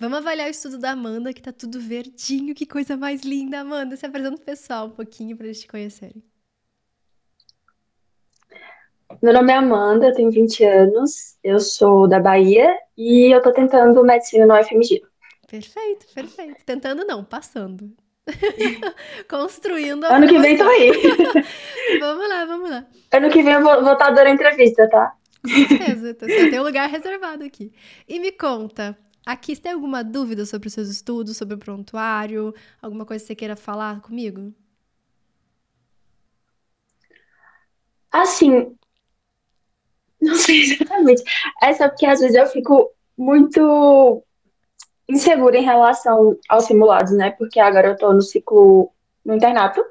Vamos avaliar o estudo da Amanda, que tá tudo verdinho. Que coisa mais linda, Amanda. Se apresenta pro pessoal um pouquinho pra eles te conhecerem. Meu nome é Amanda, eu tenho 20 anos, eu sou da Bahia e eu tô tentando medicina no UFMG. Perfeito, perfeito. Tentando não, passando. Construindo a Ano que vem tô aí. vamos lá, vamos lá. Ano que vem eu vou, vou estar dando entrevista, tá? Com certeza, tem um lugar reservado aqui. E me conta, aqui você tem alguma dúvida sobre os seus estudos, sobre o prontuário? Alguma coisa que você queira falar comigo? Assim, não sei exatamente. É só porque às vezes eu fico muito insegura em relação aos simulados, né? Porque agora eu tô no ciclo no internato.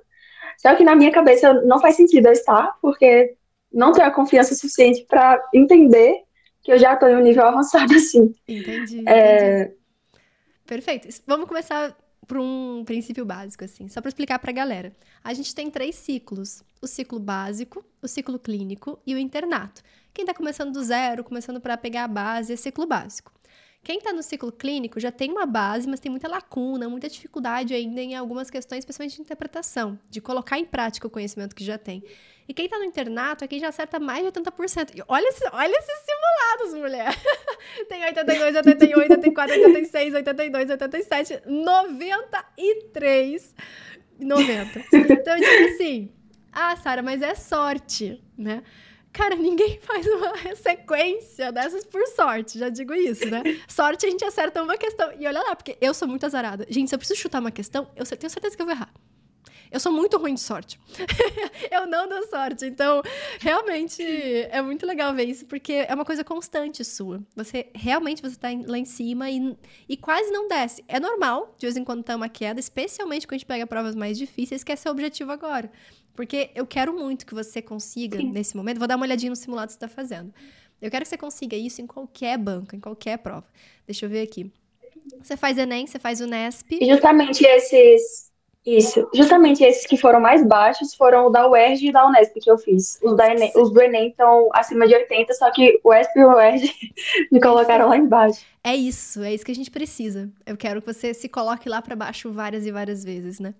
Só que na minha cabeça não faz sentido eu estar, porque não tenho a confiança suficiente para entender que eu já tô em um nível avançado assim. Entendi. É... entendi. Perfeito. Vamos começar por um princípio básico, assim, só para explicar para a galera. A gente tem três ciclos: o ciclo básico, o ciclo clínico e o internato. Quem está começando do zero, começando para pegar a base, é ciclo básico. Quem está no ciclo clínico já tem uma base, mas tem muita lacuna, muita dificuldade ainda em algumas questões, especialmente de interpretação, de colocar em prática o conhecimento que já tem. E quem está no internato é quem já acerta mais de 80%. E olha, esse, olha esses simulados, mulher! tem 82, 88, 84, 86, 82, 87, 93, 90. Então, eu digo assim, ah, Sara, mas é sorte, né? Cara, ninguém faz uma sequência dessas por sorte, já digo isso, né? Sorte a gente acerta uma questão. E olha lá, porque eu sou muito azarada. Gente, se eu preciso chutar uma questão, eu tenho certeza que eu vou errar. Eu sou muito ruim de sorte. eu não dou sorte. Então, realmente, é muito legal ver isso, porque é uma coisa constante sua. Você realmente você tá lá em cima e, e quase não desce. É normal, de vez em quando, ter uma queda, especialmente quando a gente pega provas mais difíceis, que é seu objetivo agora. Porque eu quero muito que você consiga, Sim. nesse momento, vou dar uma olhadinha no simulado que você está fazendo. Eu quero que você consiga isso em qualquer banca, em qualquer prova. Deixa eu ver aqui. Você faz Enem, você faz Unesp. E justamente esses isso. Justamente esses que foram mais baixos foram o da UERJ e da Unesp que eu fiz. Os, da Enem, os do Enem estão acima de 80, só que o UESP e o UERJ me colocaram lá embaixo. É isso, é isso que a gente precisa. Eu quero que você se coloque lá para baixo várias e várias vezes, né?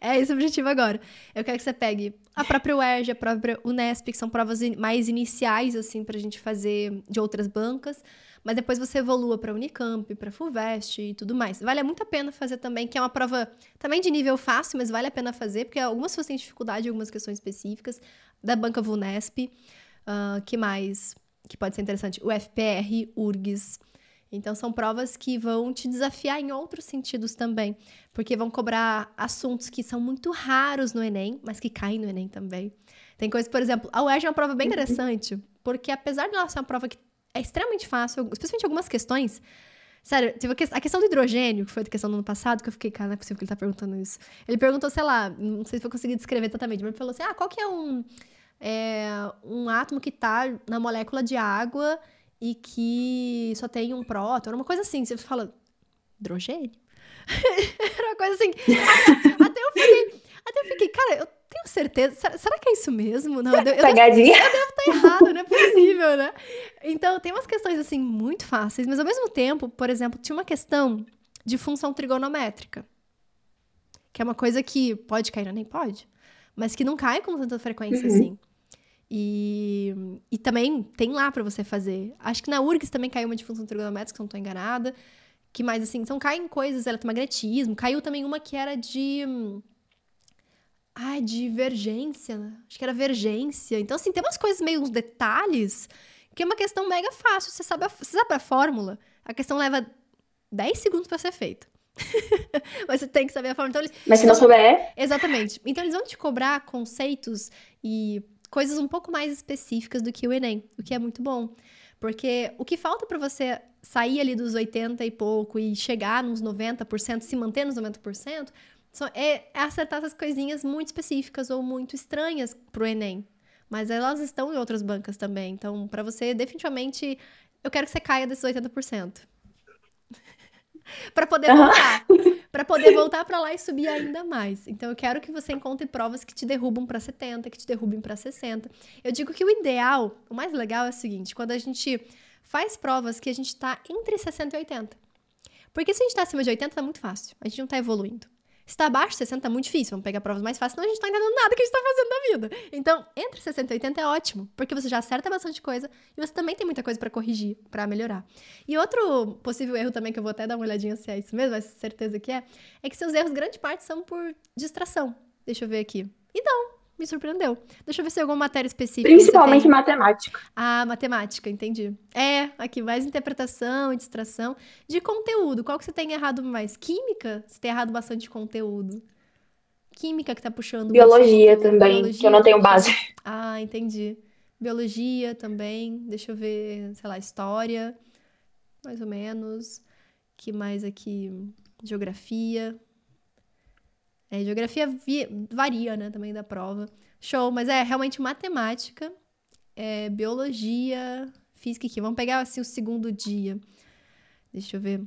É esse o objetivo agora. Eu quero que você pegue a própria UERJ, a própria Unesp, que são provas mais iniciais, assim, pra gente fazer de outras bancas mas depois você evolua para Unicamp, para Fulvest e tudo mais. Vale muito a pena fazer também, que é uma prova também de nível fácil, mas vale a pena fazer, porque algumas pessoas têm dificuldade em algumas questões específicas, da banca Vunesp, uh, que mais que pode ser interessante? O FPR, URGS. Então, são provas que vão te desafiar em outros sentidos também, porque vão cobrar assuntos que são muito raros no Enem, mas que caem no Enem também. Tem coisas, por exemplo, a UERJ é uma prova bem uhum. interessante, porque apesar de ela ser uma prova que é extremamente fácil, especialmente algumas questões. Sério, teve a questão do hidrogênio, que foi a questão do ano passado, que eu fiquei, cara, não é possível que ele tá perguntando isso. Ele perguntou, sei lá, não sei se eu consegui descrever totalmente, mas ele falou assim: ah, qual que é um, é, um átomo que tá na molécula de água e que só tem um próton? Uma coisa assim, você fala, hidrogênio? Era uma coisa assim. Até, até eu fiquei. Até eu fiquei, cara, eu tenho certeza. Será, será que é isso mesmo? Não, eu, eu Pegadinha. Devo, eu devo estar errado, não é possível, né? Então, tem umas questões, assim, muito fáceis, mas ao mesmo tempo, por exemplo, tinha uma questão de função trigonométrica. Que é uma coisa que pode cair, nem pode, mas que não cai com tanta frequência uhum. assim. E, e também tem lá para você fazer. Acho que na URGS também caiu uma de função trigonométrica, se não estou enganada. Que mais assim, então caem coisas, eletromagnetismo. Caiu também uma que era de Ai, divergência. Acho que era vergência. Então, assim, tem umas coisas meio uns detalhes que é uma questão mega fácil. Você sabe a, você sabe a fórmula? A questão leva 10 segundos para ser feita. Mas você tem que saber a fórmula. Então, Mas se não souber. Exatamente. Então, eles vão te cobrar conceitos e coisas um pouco mais específicas do que o Enem, o que é muito bom. Porque o que falta para você sair ali dos 80 e pouco e chegar nos 90%, se manter nos 90%, é, é acertar essas coisinhas muito específicas ou muito estranhas pro Enem. Mas elas estão em outras bancas também. Então, para você, definitivamente, eu quero que você caia desses 80%. para poder voltar. para poder voltar para lá e subir ainda mais. Então, eu quero que você encontre provas que te derrubam para 70, que te derrubem para 60. Eu digo que o ideal, o mais legal é o seguinte: quando a gente faz provas que a gente está entre 60 e 80. Porque se a gente tá acima de 80, tá muito fácil. A gente não tá evoluindo. Se tá abaixo de 60, tá muito difícil. Vamos pegar provas mais fáceis, senão a gente tá entendendo nada que a gente tá fazendo na vida. Então, entre 60 e 80 é ótimo, porque você já acerta bastante coisa e você também tem muita coisa para corrigir, para melhorar. E outro possível erro também, que eu vou até dar uma olhadinha se é isso mesmo, mas certeza que é, é que seus erros, grande parte, são por distração. Deixa eu ver aqui. E não, me surpreendeu. Deixa eu ver se tem alguma matéria específica. Principalmente matemática. Ah, matemática, entendi. É, aqui mais interpretação e distração. De conteúdo, qual que você tem errado mais? Química? Você tem errado bastante conteúdo. Química que tá puxando. Biologia também, Biologia, que eu não tenho base. Ah, entendi. Biologia também. Deixa eu ver, sei lá, história. Mais ou menos. Que mais aqui? Geografia. É, geografia varia, né, também da prova. Show, mas é realmente matemática, é, biologia, física aqui. Vamos pegar assim o segundo dia. Deixa eu ver.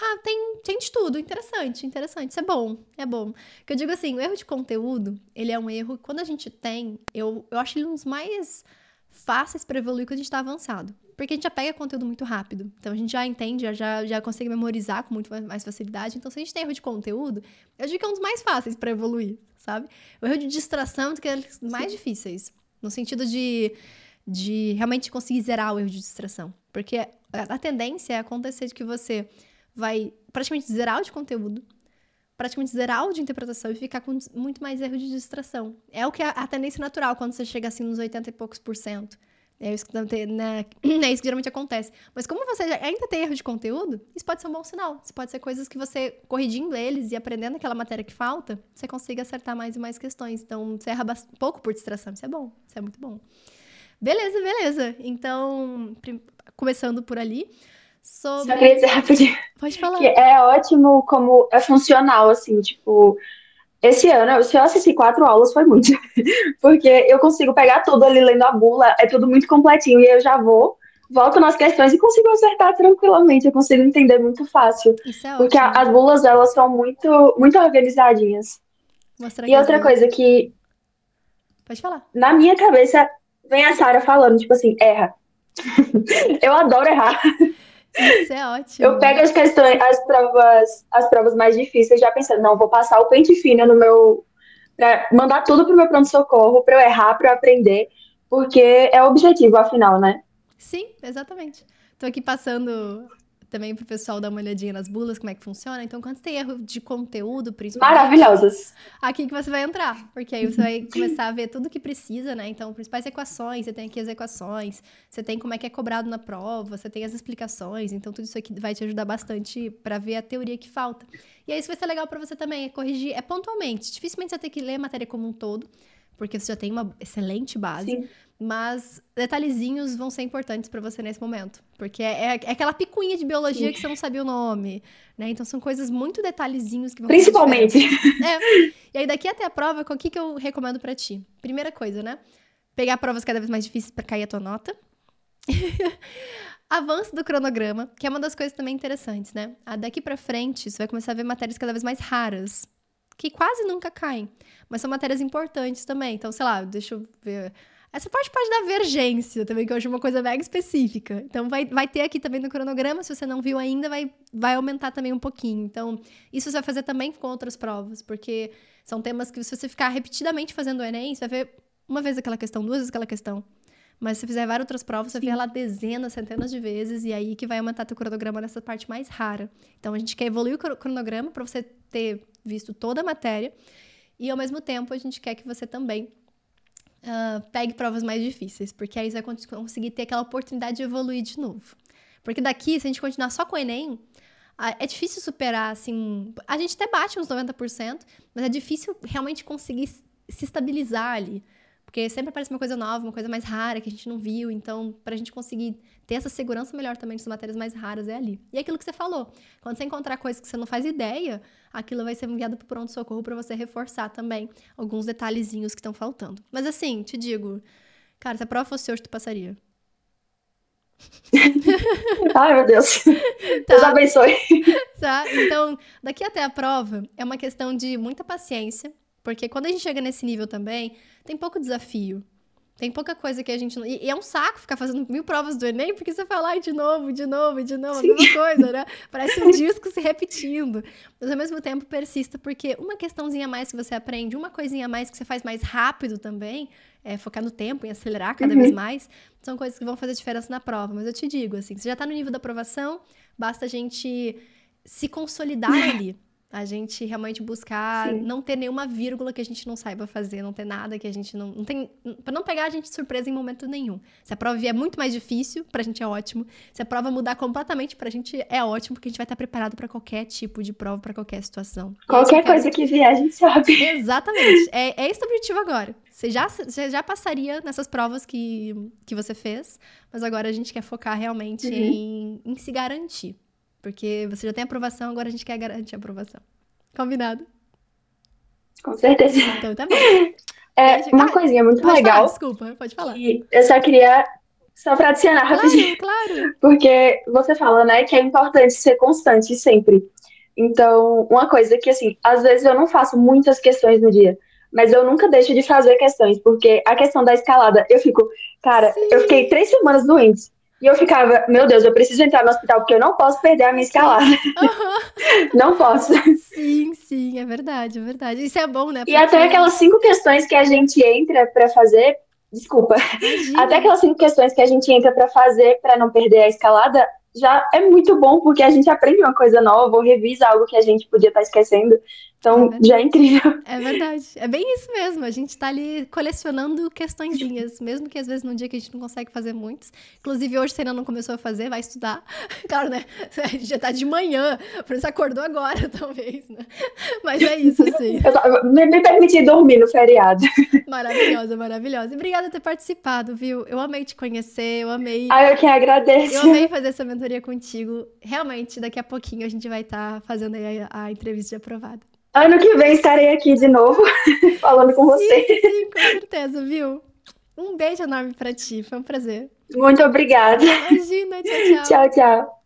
Ah, tem, tem de tudo. Interessante, interessante. Isso é bom, é bom. Que eu digo assim, o erro de conteúdo, ele é um erro, quando a gente tem, eu, eu acho ele um dos mais fáceis para evoluir quando a gente está avançado. Porque a gente já pega conteúdo muito rápido. Então a gente já entende, já, já consegue memorizar com muito mais facilidade. Então, se a gente tem erro de conteúdo, eu digo que é um dos mais fáceis para evoluir, sabe? O erro de distração é um dos mais difíceis. No sentido de, de realmente conseguir zerar o erro de distração. Porque a, a tendência é acontecer de que você vai praticamente zerar o de conteúdo, praticamente zerar o de interpretação e ficar com muito mais erro de distração. É o que é a tendência natural quando você chega assim nos 80 e poucos por cento. É isso, que, né, é isso que geralmente acontece. Mas como você ainda tem erro de conteúdo, isso pode ser um bom sinal. Isso pode ser coisas que você, corrigindo eles e aprendendo aquela matéria que falta, você consiga acertar mais e mais questões. Então, você erra pouco por distração. Isso é bom. Isso é muito bom. Beleza, beleza. Então, começando por ali. Sobre... Só queria dizer rapidinho. Pode falar. Que é ótimo como é funcional, assim, tipo esse ano, se eu assistir quatro aulas, foi muito. Porque eu consigo pegar tudo ali lendo a bula, é tudo muito completinho, e eu já vou, volto nas questões e consigo acertar tranquilamente, eu consigo entender muito fácil. Isso é porque ótimo. as bulas, elas são muito, muito organizadinhas. Mostrar e outra coisa que. Pode falar. Na minha cabeça, vem a Sara falando, tipo assim, erra. eu adoro errar. Isso é ótimo. Eu pego as questões, as provas, as provas mais difíceis, já pensando, não, vou passar o pente fino no meu. Pra mandar tudo pro meu pronto-socorro, pra eu errar, pra eu aprender, porque é o objetivo, afinal, né? Sim, exatamente. Tô aqui passando também para o pessoal dar uma olhadinha nas bulas, como é que funciona. Então, quando tem erro de conteúdo, principalmente. Maravilhosas. Aqui que você vai entrar, porque aí você vai começar a ver tudo que precisa, né? Então, principais equações, você tem aqui as equações, você tem como é que é cobrado na prova, você tem as explicações. Então, tudo isso aqui vai te ajudar bastante para ver a teoria que falta. E aí, isso vai ser legal para você também, é corrigir, é pontualmente. Dificilmente você tem que ler a matéria como um todo, porque você já tem uma excelente base. Sim. Mas detalhezinhos vão ser importantes para você nesse momento. Porque é, é, aquela picuinha de biologia que você não sabia o nome, né? Então são coisas muito detalhezinhos que vão Principalmente. É. E aí daqui até a prova, o que, que eu recomendo para ti? Primeira coisa, né? Pegar provas cada vez mais difíceis para cair a tua nota. Avanço do cronograma, que é uma das coisas também interessantes, né? Daqui para frente, você vai começar a ver matérias cada vez mais raras, que quase nunca caem, mas são matérias importantes também. Então, sei lá, deixa eu ver essa parte pode dar vergência também, que eu acho uma coisa mega específica. Então, vai, vai ter aqui também no cronograma, se você não viu ainda, vai, vai aumentar também um pouquinho. Então, isso você vai fazer também com outras provas, porque são temas que se você ficar repetidamente fazendo o Enem, você vai ver uma vez aquela questão, duas vezes aquela questão. Mas se você fizer várias outras provas, você Sim. vê ela dezenas, centenas de vezes, e aí que vai aumentar teu cronograma nessa parte mais rara. Então, a gente quer evoluir o cronograma para você ter visto toda a matéria, e ao mesmo tempo, a gente quer que você também uh, pegue provas mais difíceis, porque aí você vai conseguir ter aquela oportunidade de evoluir de novo. Porque daqui, se a gente continuar só com o Enem, é difícil superar, assim. A gente até bate uns 90%, mas é difícil realmente conseguir se estabilizar ali. Porque sempre aparece uma coisa nova, uma coisa mais rara que a gente não viu. Então, para a gente conseguir ter essa segurança melhor também das matérias mais raras é ali. E é aquilo que você falou. Quando você encontrar coisas que você não faz ideia, aquilo vai ser enviado para o pronto-socorro para você reforçar também alguns detalhezinhos que estão faltando. Mas assim, te digo, cara, se a prova fosse hoje, tu passaria. Ai, meu Deus. Tá. Deus abençoe. Tá? Então, daqui até a prova, é uma questão de muita paciência porque quando a gente chega nesse nível também, tem pouco desafio. Tem pouca coisa que a gente não. E, e é um saco ficar fazendo mil provas do Enem, porque você lá e de novo, de novo, de novo, Sim. a mesma coisa, né? Parece um disco se repetindo. Mas ao mesmo tempo persista, porque uma questãozinha a mais que você aprende, uma coisinha a mais que você faz mais rápido também, é focar no tempo e acelerar cada uhum. vez mais, são coisas que vão fazer diferença na prova. Mas eu te digo, assim, você já tá no nível da aprovação, basta a gente se consolidar ali. A gente realmente buscar Sim. não ter nenhuma vírgula que a gente não saiba fazer, não ter nada que a gente não, não tem. para não pegar a gente de surpresa em momento nenhum. Se a prova vier muito mais difícil, pra gente é ótimo. Se a prova mudar completamente, pra gente é ótimo, porque a gente vai estar preparado para qualquer tipo de prova, para qualquer situação. Qualquer coisa que vier, a gente sabe. Exatamente. É, é esse o objetivo agora. Você já, você já passaria nessas provas que, que você fez, mas agora a gente quer focar realmente uhum. em, em se garantir. Porque você já tem aprovação, agora a gente quer garantir a aprovação. Combinado? Com certeza. Então tá bom. É, uma ah, coisinha muito legal. Falar, desculpa, pode falar. eu só queria só para adicionar claro, rapidinho. Claro. Porque você fala, né, que é importante ser constante sempre. Então, uma coisa que, assim, às vezes eu não faço muitas questões no dia, mas eu nunca deixo de fazer questões, porque a questão da escalada, eu fico, cara, Sim. eu fiquei três semanas doente. E eu ficava, meu Deus, eu preciso entrar no hospital porque eu não posso perder a minha escalada. Uhum. não posso. Sim, sim, é verdade, é verdade. Isso é bom, né? Porque... E até aquelas cinco questões que a gente entra para fazer, desculpa, Imagina. até aquelas cinco questões que a gente entra para fazer para não perder a escalada, já é muito bom porque a gente aprende uma coisa nova ou revisa algo que a gente podia estar tá esquecendo. Então, é já é incrível. É verdade. É bem isso mesmo. A gente tá ali colecionando questõezinhas, mesmo que às vezes num dia que a gente não consegue fazer muitos. Inclusive, hoje você ainda não começou a fazer, vai estudar. Claro, né? A gente já tá de manhã, por isso acordou agora, talvez, né? Mas é isso, assim. Me, me permiti dormir no feriado. Maravilhosa, maravilhosa. E obrigada por ter participado, viu? Eu amei te conhecer, eu amei. Ah, eu que agradeço. Eu amei fazer essa mentoria contigo. Realmente, daqui a pouquinho a gente vai estar tá fazendo a, a entrevista de aprovado. Ano que vem estarei aqui de novo, falando com sim, você. Sim, com certeza, viu? Um beijo enorme para ti, foi um prazer. Muito obrigada. Imagina, tchau, tchau. tchau, tchau.